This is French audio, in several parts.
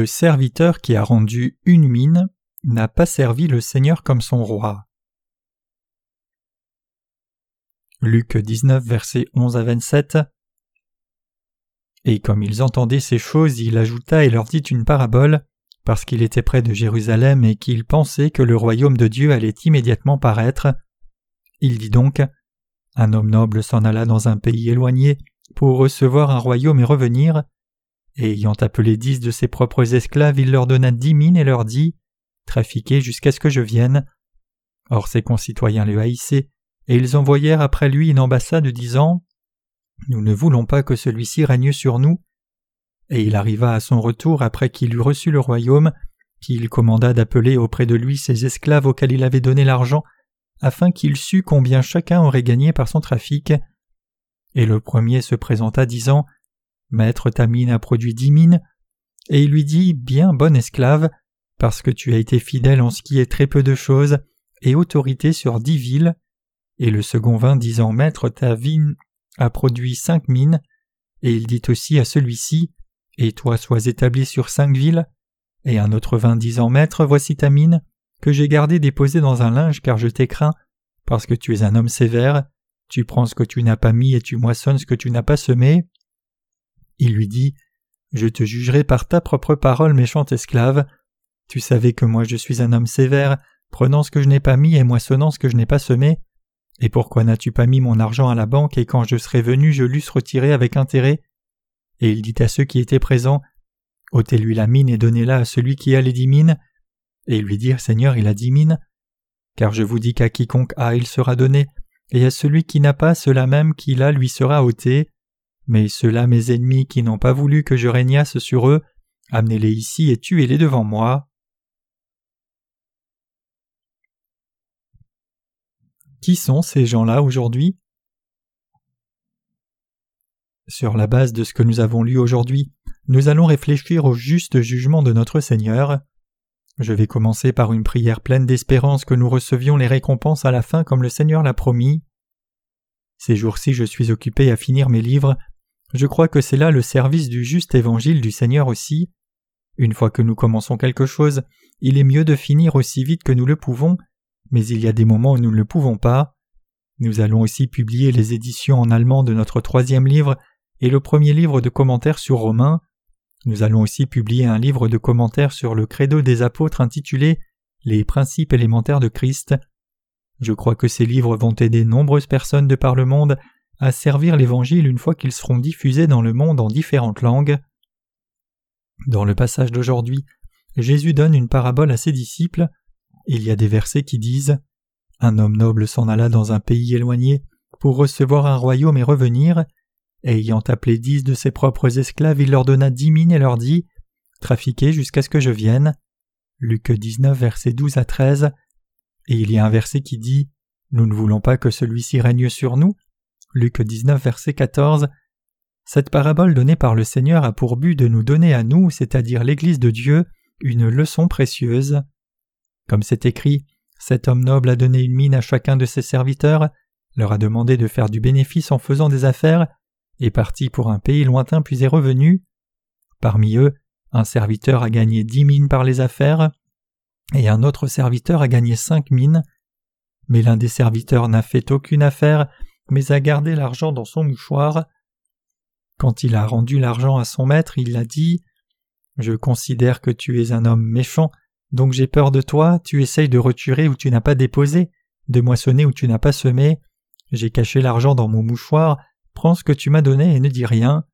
Le serviteur qui a rendu une mine n'a pas servi le Seigneur comme son roi. Luc 19, versets 11 à 27. Et comme ils entendaient ces choses, il ajouta et leur dit une parabole, parce qu'il était près de Jérusalem et qu'il pensait que le royaume de Dieu allait immédiatement paraître. Il dit donc Un homme noble s'en alla dans un pays éloigné pour recevoir un royaume et revenir. Et ayant appelé dix de ses propres esclaves, il leur donna dix mines et leur dit Trafiquez jusqu'à ce que je vienne. Or ses concitoyens le haïssaient, et ils envoyèrent après lui une ambassade disant Nous ne voulons pas que celui-ci règne sur nous. Et il arriva à son retour après qu'il eut reçu le royaume, qu'il commanda d'appeler auprès de lui ses esclaves auxquels il avait donné l'argent, afin qu'il sût combien chacun aurait gagné par son trafic. Et le premier se présenta disant Maître, ta mine a produit dix mines. Et il lui dit Bien, bon esclave, parce que tu as été fidèle en ce qui est très peu de choses, et autorité sur dix villes. Et le second vint disant Maître, ta vigne a produit cinq mines. Et il dit aussi à celui-ci Et toi sois établi sur cinq villes. Et un autre vint disant Maître, voici ta mine, que j'ai gardée déposée dans un linge car je t'ai craint, parce que tu es un homme sévère, tu prends ce que tu n'as pas mis et tu moissonnes ce que tu n'as pas semé. Il lui dit Je te jugerai par ta propre parole, méchante esclave. Tu savais que moi je suis un homme sévère, prenant ce que je n'ai pas mis et moissonnant ce que je n'ai pas semé. Et pourquoi n'as-tu pas mis mon argent à la banque et quand je serais venu je l'eusse retiré avec intérêt? Et il dit à ceux qui étaient présents ôtez-lui la mine et donnez-la à celui qui a les dix mines. Et lui dirent Seigneur, il a dix mines. Car je vous dis qu'à quiconque a, il sera donné, et à celui qui n'a pas, cela même qu'il a lui sera ôté. Mais ceux-là mes ennemis qui n'ont pas voulu que je régnasse sur eux, amenez-les ici et tuez-les devant moi. Qui sont ces gens-là aujourd'hui? Sur la base de ce que nous avons lu aujourd'hui, nous allons réfléchir au juste jugement de notre Seigneur. Je vais commencer par une prière pleine d'espérance que nous recevions les récompenses à la fin comme le Seigneur l'a promis. Ces jours-ci je suis occupé à finir mes livres je crois que c'est là le service du juste évangile du Seigneur aussi. Une fois que nous commençons quelque chose, il est mieux de finir aussi vite que nous le pouvons, mais il y a des moments où nous ne le pouvons pas. Nous allons aussi publier les éditions en allemand de notre troisième livre et le premier livre de commentaires sur Romains. Nous allons aussi publier un livre de commentaires sur le credo des apôtres intitulé Les principes élémentaires de Christ. Je crois que ces livres vont aider nombreuses personnes de par le monde à servir l'Évangile une fois qu'ils seront diffusés dans le monde en différentes langues. Dans le passage d'aujourd'hui, Jésus donne une parabole à ses disciples. Il y a des versets qui disent Un homme noble s'en alla dans un pays éloigné pour recevoir un royaume et revenir. Ayant appelé dix de ses propres esclaves, il leur donna dix mines et leur dit Trafiquez jusqu'à ce que je vienne. Luc 19, versets 12 à 13. Et il y a un verset qui dit Nous ne voulons pas que celui-ci règne sur nous, Luc 19, verset 14. Cette parabole donnée par le Seigneur a pour but de nous donner à nous, c'est-à-dire l'Église de Dieu, une leçon précieuse. Comme c'est écrit, cet homme noble a donné une mine à chacun de ses serviteurs, leur a demandé de faire du bénéfice en faisant des affaires, est parti pour un pays lointain puis est revenu. Parmi eux, un serviteur a gagné dix mines par les affaires, et un autre serviteur a gagné cinq mines. Mais l'un des serviteurs n'a fait aucune affaire, mais a gardé l'argent dans son mouchoir. Quand il a rendu l'argent à son maître, il a dit Je considère que tu es un homme méchant, donc j'ai peur de toi, tu essayes de retirer où tu n'as pas déposé, de moissonner où tu n'as pas semé. J'ai caché l'argent dans mon mouchoir, prends ce que tu m'as donné et ne dis rien.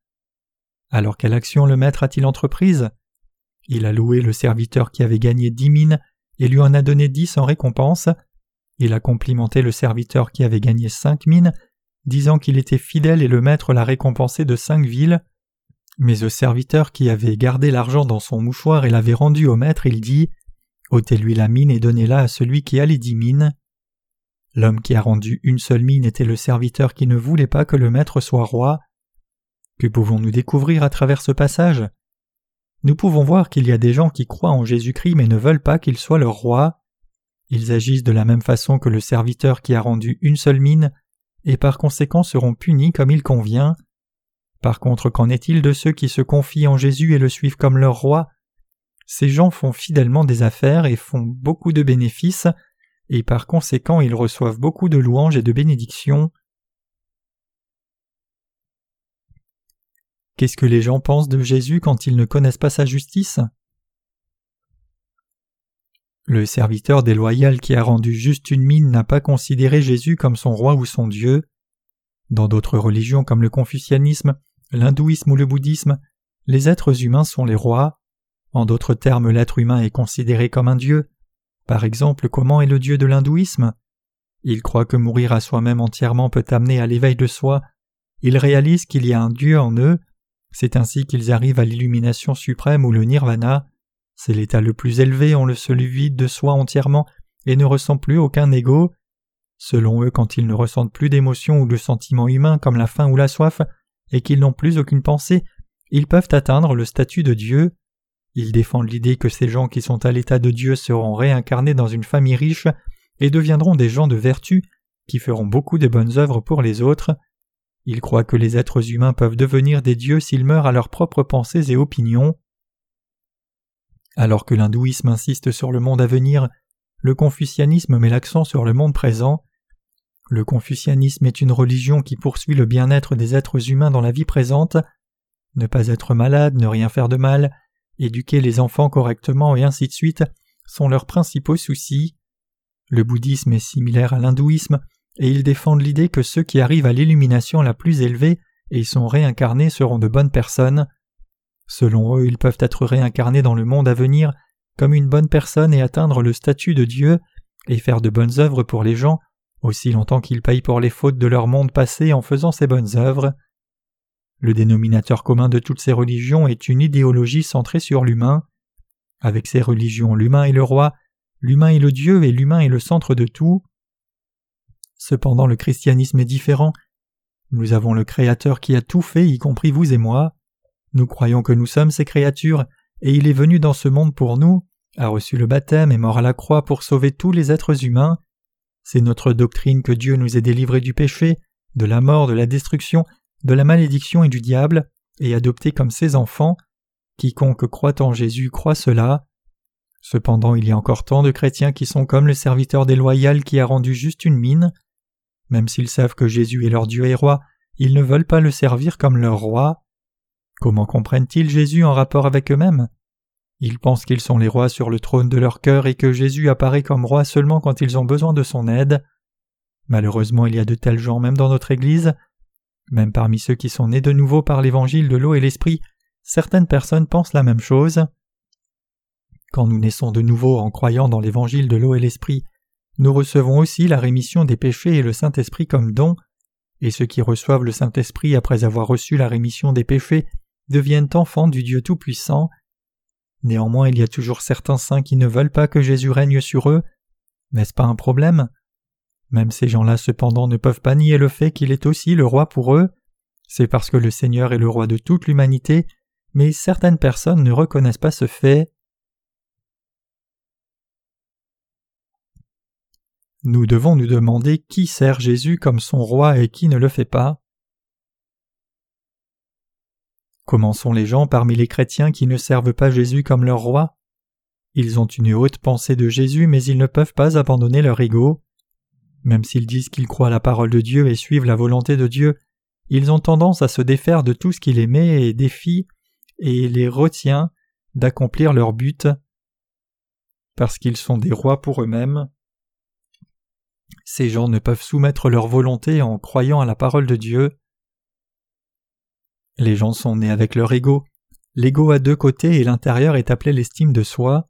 Alors quelle action le maître a-t-il entreprise? Il a loué le serviteur qui avait gagné dix mines et lui en a donné dix en récompense. Il a complimenté le serviteur qui avait gagné cinq mines disant qu'il était fidèle et le maître l'a récompensé de cinq villes. Mais au serviteur qui avait gardé l'argent dans son mouchoir et l'avait rendu au maître, il dit ôtez-lui la mine et donnez-la à celui qui a les dix mines. L'homme qui a rendu une seule mine était le serviteur qui ne voulait pas que le maître soit roi. Que pouvons-nous découvrir à travers ce passage? Nous pouvons voir qu'il y a des gens qui croient en Jésus-Christ mais ne veulent pas qu'il soit leur roi. Ils agissent de la même façon que le serviteur qui a rendu une seule mine et par conséquent seront punis comme il convient. Par contre, qu'en est-il de ceux qui se confient en Jésus et le suivent comme leur roi? Ces gens font fidèlement des affaires et font beaucoup de bénéfices, et par conséquent ils reçoivent beaucoup de louanges et de bénédictions. Qu'est-ce que les gens pensent de Jésus quand ils ne connaissent pas sa justice? Le serviteur déloyal qui a rendu juste une mine n'a pas considéré Jésus comme son roi ou son Dieu. Dans d'autres religions comme le confucianisme, l'hindouisme ou le bouddhisme, les êtres humains sont les rois. En d'autres termes, l'être humain est considéré comme un dieu. Par exemple, comment est le dieu de l'hindouisme? Il croit que mourir à soi-même entièrement peut amener à l'éveil de soi. Ils réalisent qu'il y a un dieu en eux. C'est ainsi qu'ils arrivent à l'illumination suprême ou le nirvana. C'est l'état le plus élevé, on le seul vide de soi entièrement et ne ressent plus aucun ego. Selon eux, quand ils ne ressentent plus d'émotions ou de sentiments humains comme la faim ou la soif, et qu'ils n'ont plus aucune pensée, ils peuvent atteindre le statut de Dieu. Ils défendent l'idée que ces gens qui sont à l'état de Dieu seront réincarnés dans une famille riche et deviendront des gens de vertu qui feront beaucoup de bonnes œuvres pour les autres. Ils croient que les êtres humains peuvent devenir des dieux s'ils meurent à leurs propres pensées et opinions. Alors que l'hindouisme insiste sur le monde à venir, le confucianisme met l'accent sur le monde présent. Le confucianisme est une religion qui poursuit le bien-être des êtres humains dans la vie présente ne pas être malade, ne rien faire de mal, éduquer les enfants correctement et ainsi de suite sont leurs principaux soucis. Le bouddhisme est similaire à l'hindouisme et ils défendent l'idée que ceux qui arrivent à l'illumination la plus élevée et sont réincarnés seront de bonnes personnes. Selon eux, ils peuvent être réincarnés dans le monde à venir comme une bonne personne et atteindre le statut de Dieu et faire de bonnes œuvres pour les gens aussi longtemps qu'ils payent pour les fautes de leur monde passé en faisant ces bonnes œuvres. Le dénominateur commun de toutes ces religions est une idéologie centrée sur l'humain. Avec ces religions, l'humain est le roi, l'humain est le Dieu et l'humain est le centre de tout. Cependant, le christianisme est différent. Nous avons le Créateur qui a tout fait, y compris vous et moi. Nous croyons que nous sommes ses créatures, et il est venu dans ce monde pour nous, a reçu le baptême et mort à la croix pour sauver tous les êtres humains. C'est notre doctrine que Dieu nous ait délivrés du péché, de la mort, de la destruction de la malédiction et du diable, et adopté comme ses enfants. Quiconque croit en Jésus croit cela. Cependant, il y a encore tant de chrétiens qui sont comme le serviteur déloyal qui a rendu juste une mine. Même s'ils savent que Jésus est leur Dieu et roi, ils ne veulent pas le servir comme leur roi. Comment comprennent-ils Jésus en rapport avec eux-mêmes? Ils pensent qu'ils sont les rois sur le trône de leur cœur et que Jésus apparaît comme roi seulement quand ils ont besoin de son aide. Malheureusement, il y a de tels gens même dans notre Église. Même parmi ceux qui sont nés de nouveau par l'évangile de l'eau et l'esprit, certaines personnes pensent la même chose. Quand nous naissons de nouveau en croyant dans l'évangile de l'eau et l'esprit, nous recevons aussi la rémission des péchés et le Saint-Esprit comme don, et ceux qui reçoivent le Saint-Esprit après avoir reçu la rémission des péchés deviennent enfants du Dieu Tout-Puissant. Néanmoins, il y a toujours certains saints qui ne veulent pas que Jésus règne sur eux. N'est-ce pas un problème? Même ces gens-là cependant ne peuvent pas nier le fait qu'il est aussi le roi pour eux. C'est parce que le Seigneur est le roi de toute l'humanité, mais certaines personnes ne reconnaissent pas ce fait. Nous devons nous demander qui sert Jésus comme son roi et qui ne le fait pas. Comment sont les gens parmi les chrétiens qui ne servent pas Jésus comme leur roi Ils ont une haute pensée de Jésus, mais ils ne peuvent pas abandonner leur ego. Même s'ils disent qu'ils croient à la parole de Dieu et suivent la volonté de Dieu, ils ont tendance à se défaire de tout ce qui les met et défie et les retient d'accomplir leur but parce qu'ils sont des rois pour eux-mêmes. Ces gens ne peuvent soumettre leur volonté en croyant à la parole de Dieu. Les gens sont nés avec leur ego. L'ego a deux côtés et l'intérieur est appelé l'estime de soi.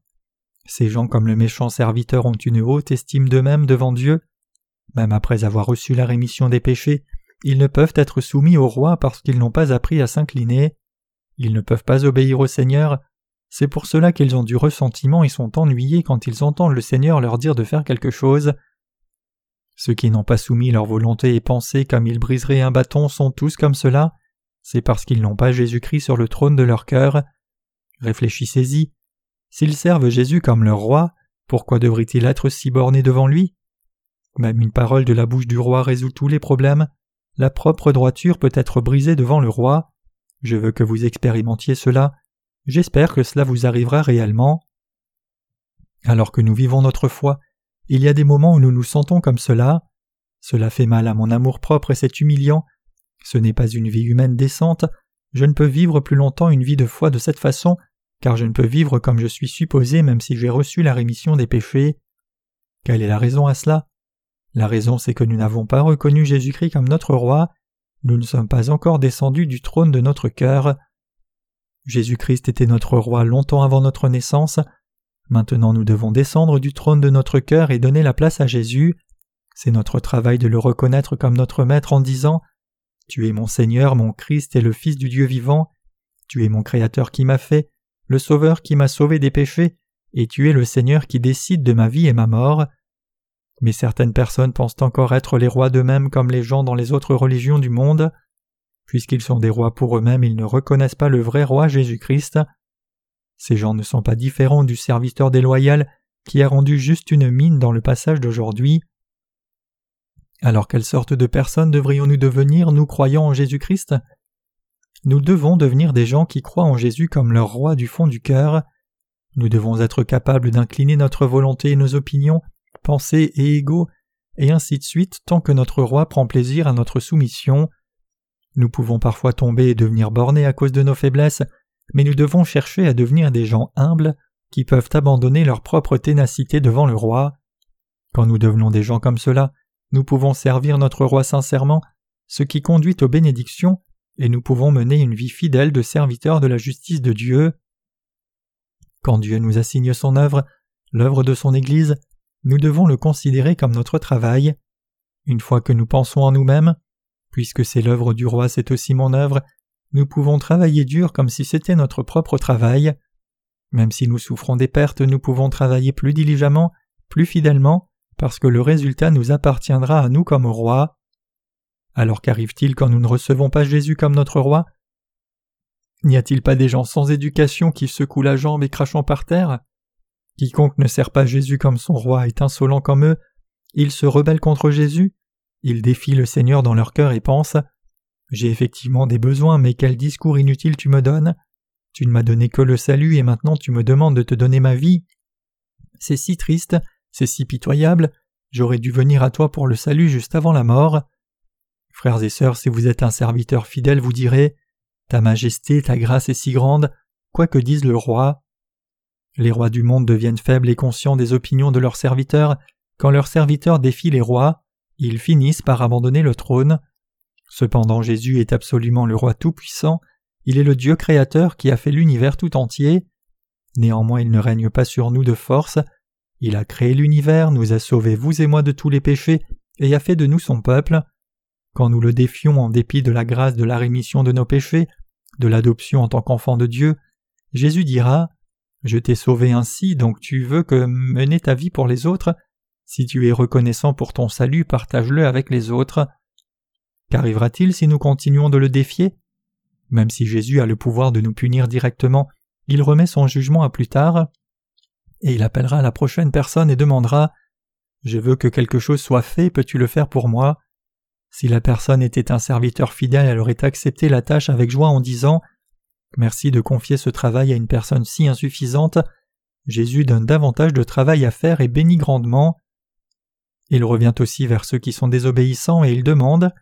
Ces gens comme le méchant serviteur ont une haute estime d'eux-mêmes devant Dieu même après avoir reçu la rémission des péchés, ils ne peuvent être soumis au roi parce qu'ils n'ont pas appris à s'incliner. Ils ne peuvent pas obéir au Seigneur. C'est pour cela qu'ils ont du ressentiment et sont ennuyés quand ils entendent le Seigneur leur dire de faire quelque chose. Ceux qui n'ont pas soumis leur volonté et pensé comme ils briseraient un bâton sont tous comme cela. C'est parce qu'ils n'ont pas Jésus-Christ sur le trône de leur cœur. Réfléchissez-y. S'ils servent Jésus comme leur roi, pourquoi devrait-il être si borné devant lui? Même une parole de la bouche du roi résout tous les problèmes. La propre droiture peut être brisée devant le roi. Je veux que vous expérimentiez cela. J'espère que cela vous arrivera réellement. Alors que nous vivons notre foi, il y a des moments où nous nous sentons comme cela. Cela fait mal à mon amour-propre et c'est humiliant. Ce n'est pas une vie humaine décente. Je ne peux vivre plus longtemps une vie de foi de cette façon, car je ne peux vivre comme je suis supposé même si j'ai reçu la rémission des péchés. Quelle est la raison à cela? La raison c'est que nous n'avons pas reconnu Jésus-Christ comme notre roi, nous ne sommes pas encore descendus du trône de notre cœur. Jésus-Christ était notre roi longtemps avant notre naissance, Maintenant nous devons descendre du trône de notre cœur et donner la place à Jésus. C'est notre travail de le reconnaître comme notre Maître en disant Tu es mon Seigneur, mon Christ et le Fils du Dieu vivant. Tu es mon Créateur qui m'a fait, le Sauveur qui m'a sauvé des péchés, et tu es le Seigneur qui décide de ma vie et ma mort. Mais certaines personnes pensent encore être les rois d'eux-mêmes comme les gens dans les autres religions du monde. Puisqu'ils sont des rois pour eux-mêmes, ils ne reconnaissent pas le vrai roi Jésus-Christ. Ces gens ne sont pas différents du serviteur déloyal qui a rendu juste une mine dans le passage d'aujourd'hui. Alors quelle sorte de personnes devrions-nous devenir, nous croyant en Jésus-Christ? Nous devons devenir des gens qui croient en Jésus comme leur roi du fond du cœur. Nous devons être capables d'incliner notre volonté et nos opinions, pensées et égaux, et ainsi de suite tant que notre roi prend plaisir à notre soumission. Nous pouvons parfois tomber et devenir bornés à cause de nos faiblesses, mais nous devons chercher à devenir des gens humbles qui peuvent abandonner leur propre ténacité devant le roi. Quand nous devenons des gens comme cela, nous pouvons servir notre roi sincèrement, ce qui conduit aux bénédictions, et nous pouvons mener une vie fidèle de serviteurs de la justice de Dieu. Quand Dieu nous assigne son œuvre, l'œuvre de son Église, nous devons le considérer comme notre travail. Une fois que nous pensons en nous-mêmes, puisque c'est l'œuvre du roi, c'est aussi mon œuvre, nous pouvons travailler dur comme si c'était notre propre travail. Même si nous souffrons des pertes, nous pouvons travailler plus diligemment, plus fidèlement, parce que le résultat nous appartiendra à nous comme roi. Alors qu'arrive-t-il quand nous ne recevons pas Jésus comme notre roi? N'y a-t-il pas des gens sans éducation qui secouent la jambe et crachant par terre? Quiconque ne sert pas Jésus comme son roi est insolent comme eux, ils se rebellent contre Jésus, ils défient le Seigneur dans leur cœur et pensent j'ai effectivement des besoins, mais quel discours inutile tu me donnes. Tu ne m'as donné que le salut et maintenant tu me demandes de te donner ma vie. C'est si triste, c'est si pitoyable, j'aurais dû venir à toi pour le salut juste avant la mort. Frères et sœurs, si vous êtes un serviteur fidèle, vous direz Ta majesté, ta grâce est si grande, quoi que dise le roi. Les rois du monde deviennent faibles et conscients des opinions de leurs serviteurs. Quand leurs serviteurs défient les rois, ils finissent par abandonner le trône. Cependant Jésus est absolument le roi tout-puissant, il est le Dieu créateur qui a fait l'univers tout entier. Néanmoins il ne règne pas sur nous de force, il a créé l'univers, nous a sauvés vous et moi de tous les péchés, et a fait de nous son peuple. Quand nous le défions en dépit de la grâce de la rémission de nos péchés, de l'adoption en tant qu'enfant de Dieu, Jésus dira Je t'ai sauvé ainsi, donc tu veux que mener ta vie pour les autres? Si tu es reconnaissant pour ton salut, partage-le avec les autres. Qu'arrivera-t-il si nous continuons de le défier? Même si Jésus a le pouvoir de nous punir directement, il remet son jugement à plus tard, et il appellera la prochaine personne et demandera Je veux que quelque chose soit fait, peux-tu le faire pour moi? Si la personne était un serviteur fidèle, elle aurait accepté la tâche avec joie en disant Merci de confier ce travail à une personne si insuffisante. Jésus donne davantage de travail à faire et bénit grandement. Il revient aussi vers ceux qui sont désobéissants et il demande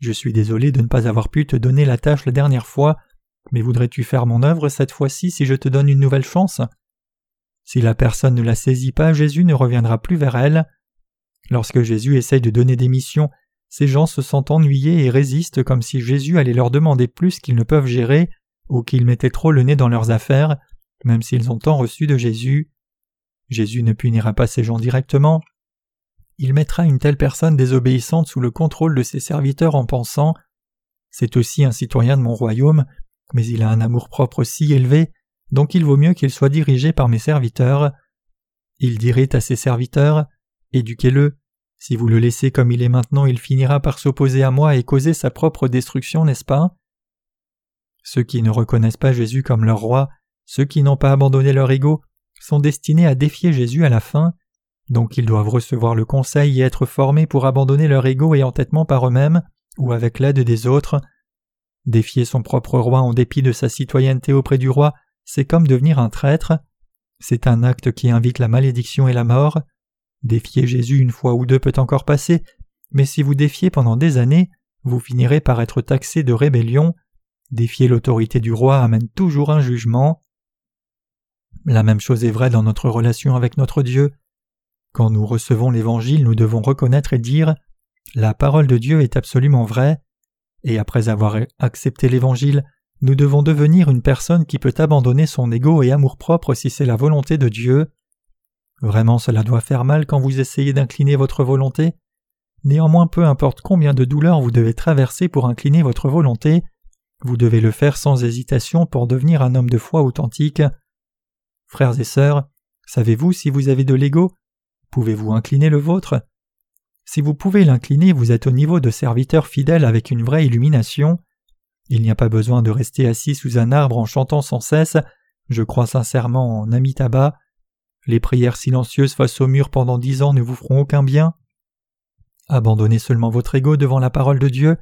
je suis désolé de ne pas avoir pu te donner la tâche la dernière fois, mais voudrais-tu faire mon œuvre cette fois-ci si je te donne une nouvelle chance? Si la personne ne la saisit pas, Jésus ne reviendra plus vers elle. Lorsque Jésus essaye de donner des missions, ces gens se sentent ennuyés et résistent comme si Jésus allait leur demander plus qu'ils ne peuvent gérer ou qu'ils mettaient trop le nez dans leurs affaires, même s'ils ont tant reçu de Jésus. Jésus ne punira pas ces gens directement, il mettra une telle personne désobéissante sous le contrôle de ses serviteurs en pensant C'est aussi un citoyen de mon royaume, mais il a un amour-propre si élevé, donc il vaut mieux qu'il soit dirigé par mes serviteurs. Il dirait à ses serviteurs Éduquez-le. Si vous le laissez comme il est maintenant, il finira par s'opposer à moi et causer sa propre destruction, n'est-ce pas? Ceux qui ne reconnaissent pas Jésus comme leur roi, ceux qui n'ont pas abandonné leur ego, sont destinés à défier Jésus à la fin. Donc ils doivent recevoir le conseil et être formés pour abandonner leur ego et entêtement par eux-mêmes ou avec l'aide des autres. Défier son propre roi en dépit de sa citoyenneté auprès du roi c'est comme devenir un traître. C'est un acte qui invite la malédiction et la mort. Défier Jésus une fois ou deux peut encore passer, mais si vous défiez pendant des années, vous finirez par être taxé de rébellion. Défier l'autorité du roi amène toujours un jugement. La même chose est vraie dans notre relation avec notre Dieu. Quand nous recevons l'Évangile, nous devons reconnaître et dire La parole de Dieu est absolument vraie, et après avoir accepté l'Évangile, nous devons devenir une personne qui peut abandonner son ego et amour-propre si c'est la volonté de Dieu. Vraiment cela doit faire mal quand vous essayez d'incliner votre volonté. Néanmoins peu importe combien de douleurs vous devez traverser pour incliner votre volonté, vous devez le faire sans hésitation pour devenir un homme de foi authentique. Frères et sœurs, savez-vous si vous avez de l'ego? Pouvez-vous incliner le vôtre? Si vous pouvez l'incliner, vous êtes au niveau de serviteur fidèle avec une vraie illumination. Il n'y a pas besoin de rester assis sous un arbre en chantant sans cesse Je crois sincèrement en Amitabha. Les prières silencieuses face au mur pendant dix ans ne vous feront aucun bien. Abandonnez seulement votre ego devant la parole de Dieu,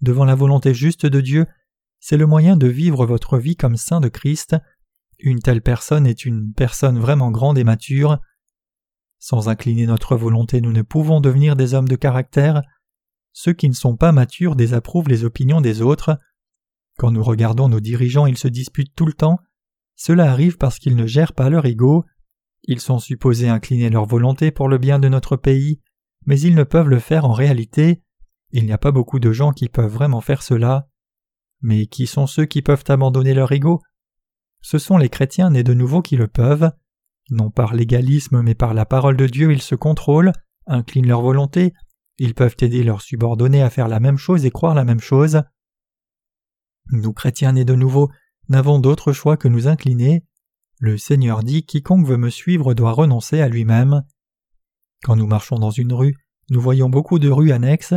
devant la volonté juste de Dieu, c'est le moyen de vivre votre vie comme saint de Christ. Une telle personne est une personne vraiment grande et mature. Sans incliner notre volonté, nous ne pouvons devenir des hommes de caractère. Ceux qui ne sont pas matures désapprouvent les opinions des autres. Quand nous regardons nos dirigeants, ils se disputent tout le temps. Cela arrive parce qu'ils ne gèrent pas leur ego. Ils sont supposés incliner leur volonté pour le bien de notre pays, mais ils ne peuvent le faire en réalité. Il n'y a pas beaucoup de gens qui peuvent vraiment faire cela. Mais qui sont ceux qui peuvent abandonner leur ego? Ce sont les chrétiens nés de nouveau qui le peuvent. Non par l'égalisme mais par la parole de Dieu ils se contrôlent, inclinent leur volonté, ils peuvent aider leurs subordonnés à faire la même chose et croire la même chose. Nous chrétiens nés de nouveau n'avons d'autre choix que nous incliner. Le Seigneur dit Quiconque veut me suivre doit renoncer à lui-même. Quand nous marchons dans une rue, nous voyons beaucoup de rues annexes.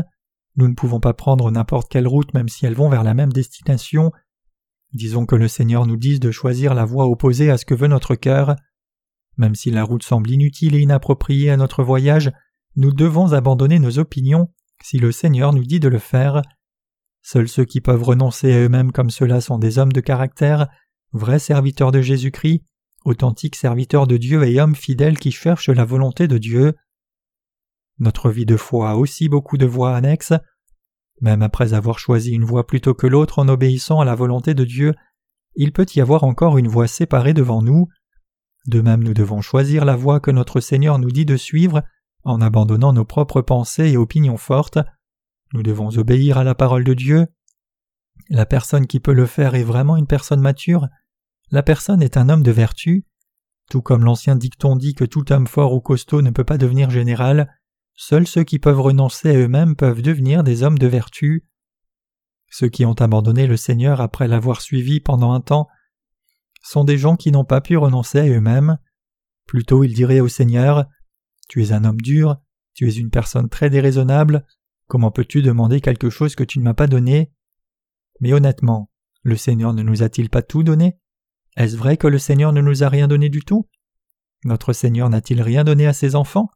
Nous ne pouvons pas prendre n'importe quelle route même si elles vont vers la même destination. Disons que le Seigneur nous dise de choisir la voie opposée à ce que veut notre cœur. Même si la route semble inutile et inappropriée à notre voyage, nous devons abandonner nos opinions si le Seigneur nous dit de le faire. Seuls ceux qui peuvent renoncer à eux-mêmes comme cela sont des hommes de caractère, vrais serviteurs de Jésus-Christ, authentiques serviteurs de Dieu et hommes fidèles qui cherchent la volonté de Dieu. Notre vie de foi a aussi beaucoup de voies annexes. Même après avoir choisi une voie plutôt que l'autre en obéissant à la volonté de Dieu, il peut y avoir encore une voie séparée devant nous. De même nous devons choisir la voie que notre Seigneur nous dit de suivre en abandonnant nos propres pensées et opinions fortes. Nous devons obéir à la parole de Dieu. La personne qui peut le faire est vraiment une personne mature. La personne est un homme de vertu. Tout comme l'ancien dicton dit que tout homme fort ou costaud ne peut pas devenir général, seuls ceux qui peuvent renoncer à eux-mêmes peuvent devenir des hommes de vertu. Ceux qui ont abandonné le Seigneur après l'avoir suivi pendant un temps sont des gens qui n'ont pas pu renoncer à eux-mêmes. Plutôt ils diraient au Seigneur Tu es un homme dur, tu es une personne très déraisonnable, comment peux-tu demander quelque chose que tu ne m'as pas donné? Mais honnêtement, le Seigneur ne nous a-t-il pas tout donné? Est-ce vrai que le Seigneur ne nous a rien donné du tout? Notre Seigneur n'a-t-il rien donné à ses enfants?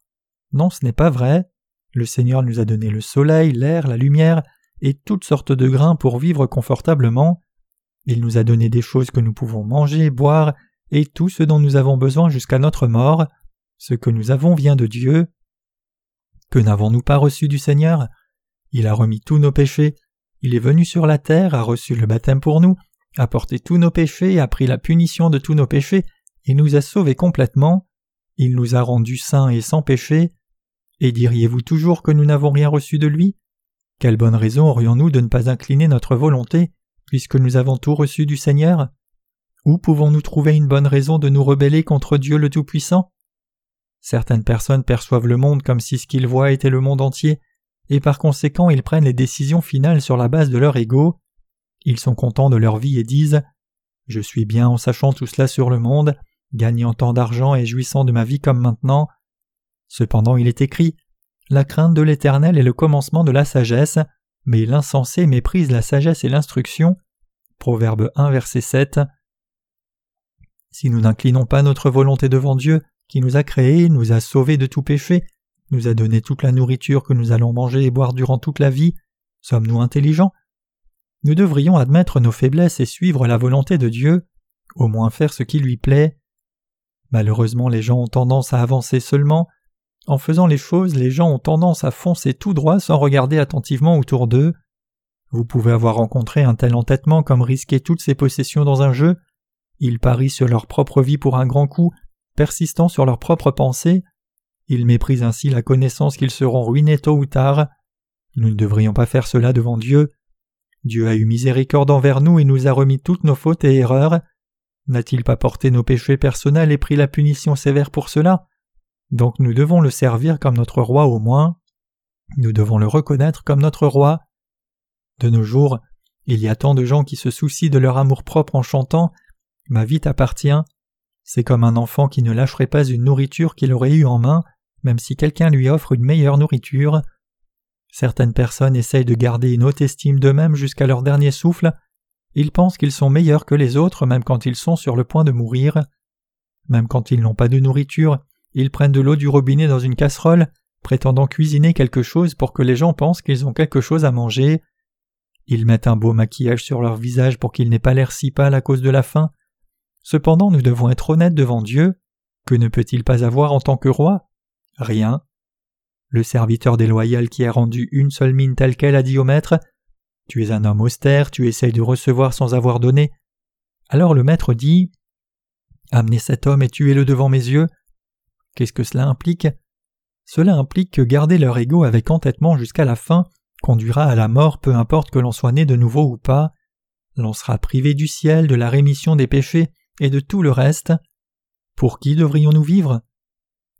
Non, ce n'est pas vrai. Le Seigneur nous a donné le soleil, l'air, la lumière et toutes sortes de grains pour vivre confortablement. Il nous a donné des choses que nous pouvons manger, boire, et tout ce dont nous avons besoin jusqu'à notre mort. Ce que nous avons vient de Dieu. Que n'avons-nous pas reçu du Seigneur? Il a remis tous nos péchés, il est venu sur la terre, a reçu le baptême pour nous, a porté tous nos péchés, a pris la punition de tous nos péchés, et nous a sauvés complètement. Il nous a rendus saints et sans péché. Et diriez-vous toujours que nous n'avons rien reçu de lui? Quelle bonne raison aurions-nous de ne pas incliner notre volonté puisque nous avons tout reçu du Seigneur? Où pouvons-nous trouver une bonne raison de nous rebeller contre Dieu le Tout-Puissant? Certaines personnes perçoivent le monde comme si ce qu'ils voient était le monde entier, et par conséquent ils prennent les décisions finales sur la base de leur ego. Ils sont contents de leur vie et disent Je suis bien en sachant tout cela sur le monde, gagnant tant d'argent et jouissant de ma vie comme maintenant. Cependant il est écrit La crainte de l'Éternel est le commencement de la sagesse, mais l'insensé méprise la sagesse et l'instruction. Proverbe 1 verset 7. Si nous n'inclinons pas notre volonté devant Dieu, qui nous a créés, nous a sauvés de tout péché, nous a donné toute la nourriture que nous allons manger et boire durant toute la vie, sommes-nous intelligents? Nous devrions admettre nos faiblesses et suivre la volonté de Dieu. au moins faire ce qui lui plaît. Malheureusement les gens ont tendance à avancer seulement. En faisant les choses, les gens ont tendance à foncer tout droit sans regarder attentivement autour d'eux. Vous pouvez avoir rencontré un tel entêtement comme risquer toutes ses possessions dans un jeu. Ils parient sur leur propre vie pour un grand coup, persistant sur leurs propres pensées. Ils méprisent ainsi la connaissance qu'ils seront ruinés tôt ou tard. Nous ne devrions pas faire cela devant Dieu. Dieu a eu miséricorde envers nous et nous a remis toutes nos fautes et erreurs. N'a-t-il pas porté nos péchés personnels et pris la punition sévère pour cela? Donc nous devons le servir comme notre roi au moins. Nous devons le reconnaître comme notre roi. De nos jours, il y a tant de gens qui se soucient de leur amour-propre en chantant Ma vie t'appartient. C'est comme un enfant qui ne lâcherait pas une nourriture qu'il aurait eue en main, même si quelqu'un lui offre une meilleure nourriture. Certaines personnes essayent de garder une haute estime d'eux-mêmes jusqu'à leur dernier souffle, ils pensent qu'ils sont meilleurs que les autres même quand ils sont sur le point de mourir. Même quand ils n'ont pas de nourriture, ils prennent de l'eau du robinet dans une casserole, prétendant cuisiner quelque chose pour que les gens pensent qu'ils ont quelque chose à manger. Ils mettent un beau maquillage sur leur visage pour qu'ils n'aient pas l'air si pâle à cause de la faim. Cependant, nous devons être honnêtes devant Dieu. Que ne peut-il pas avoir en tant que roi? Rien. Le serviteur déloyal qui a rendu une seule mine telle qu'elle a dit au maître tu es un homme austère, tu essayes de recevoir sans avoir donné. Alors le maître dit Amenez cet homme et tuez-le devant mes yeux. Qu'est-ce que cela implique? Cela implique que garder leur ego avec entêtement jusqu'à la fin conduira à la mort peu importe que l'on soit né de nouveau ou pas. L'on sera privé du ciel, de la rémission des péchés et de tout le reste. Pour qui devrions-nous vivre?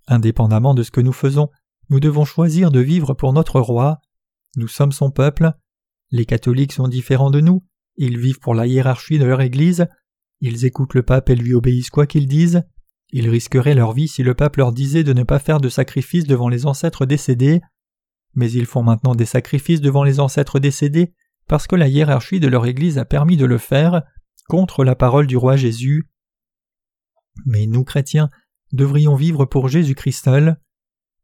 Indépendamment de ce que nous faisons, nous devons choisir de vivre pour notre roi. Nous sommes son peuple. Les catholiques sont différents de nous, ils vivent pour la hiérarchie de leur Église, ils écoutent le pape et lui obéissent quoi qu'ils disent, ils risqueraient leur vie si le pape leur disait de ne pas faire de sacrifices devant les ancêtres décédés, mais ils font maintenant des sacrifices devant les ancêtres décédés parce que la hiérarchie de leur Église a permis de le faire contre la parole du roi Jésus. Mais nous, chrétiens, devrions vivre pour Jésus-Christ seul.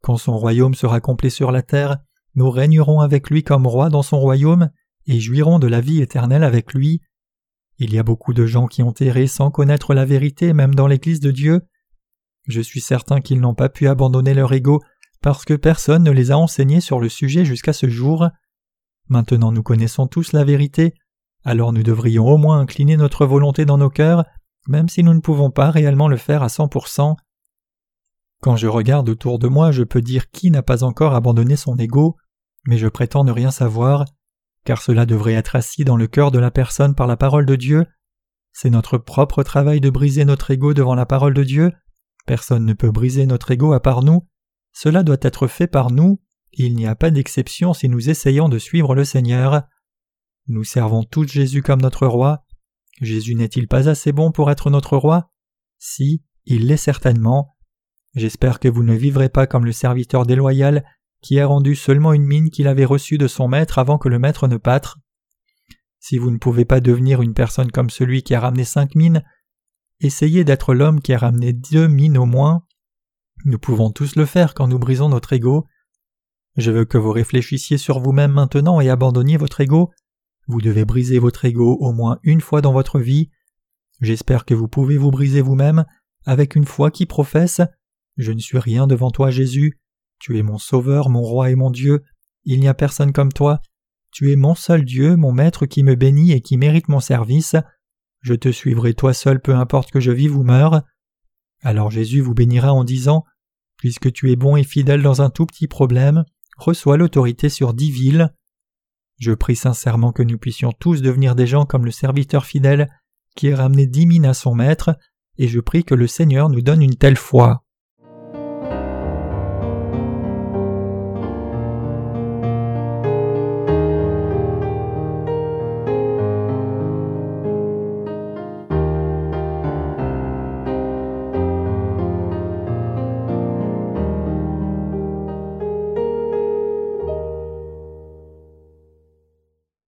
Quand son royaume sera complet sur la terre, nous régnerons avec lui comme roi dans son royaume et jouirons de la vie éternelle avec lui. Il y a beaucoup de gens qui ont erré sans connaître la vérité même dans l'Église de Dieu. Je suis certain qu'ils n'ont pas pu abandonner leur ego parce que personne ne les a enseignés sur le sujet jusqu'à ce jour. Maintenant nous connaissons tous la vérité, alors nous devrions au moins incliner notre volonté dans nos cœurs, même si nous ne pouvons pas réellement le faire à cent pour cent. Quand je regarde autour de moi, je peux dire qui n'a pas encore abandonné son ego, mais je prétends ne rien savoir, car cela devrait être assis dans le cœur de la personne par la parole de Dieu. C'est notre propre travail de briser notre ego devant la parole de Dieu. Personne ne peut briser notre ego à part nous. Cela doit être fait par nous. Il n'y a pas d'exception si nous essayons de suivre le Seigneur. Nous servons tous Jésus comme notre roi. Jésus n'est-il pas assez bon pour être notre roi? Si, il l'est certainement. J'espère que vous ne vivrez pas comme le serviteur déloyal qui a rendu seulement une mine qu'il avait reçue de son maître avant que le maître ne pâtre. Si vous ne pouvez pas devenir une personne comme celui qui a ramené cinq mines, essayez d'être l'homme qui a ramené deux mines au moins. Nous pouvons tous le faire quand nous brisons notre ego. Je veux que vous réfléchissiez sur vous-même maintenant et abandonniez votre ego. Vous devez briser votre ego au moins une fois dans votre vie. J'espère que vous pouvez vous briser vous-même avec une foi qui professe je ne suis rien devant toi, Jésus. Tu es mon Sauveur, mon Roi et mon Dieu. Il n'y a personne comme toi. Tu es mon seul Dieu, mon Maître qui me bénit et qui mérite mon service. Je te suivrai toi seul peu importe que je vive ou meure. Alors Jésus vous bénira en disant Puisque tu es bon et fidèle dans un tout petit problème, reçois l'autorité sur dix villes. Je prie sincèrement que nous puissions tous devenir des gens comme le serviteur fidèle qui a ramené dix mines à son maître, et je prie que le Seigneur nous donne une telle foi.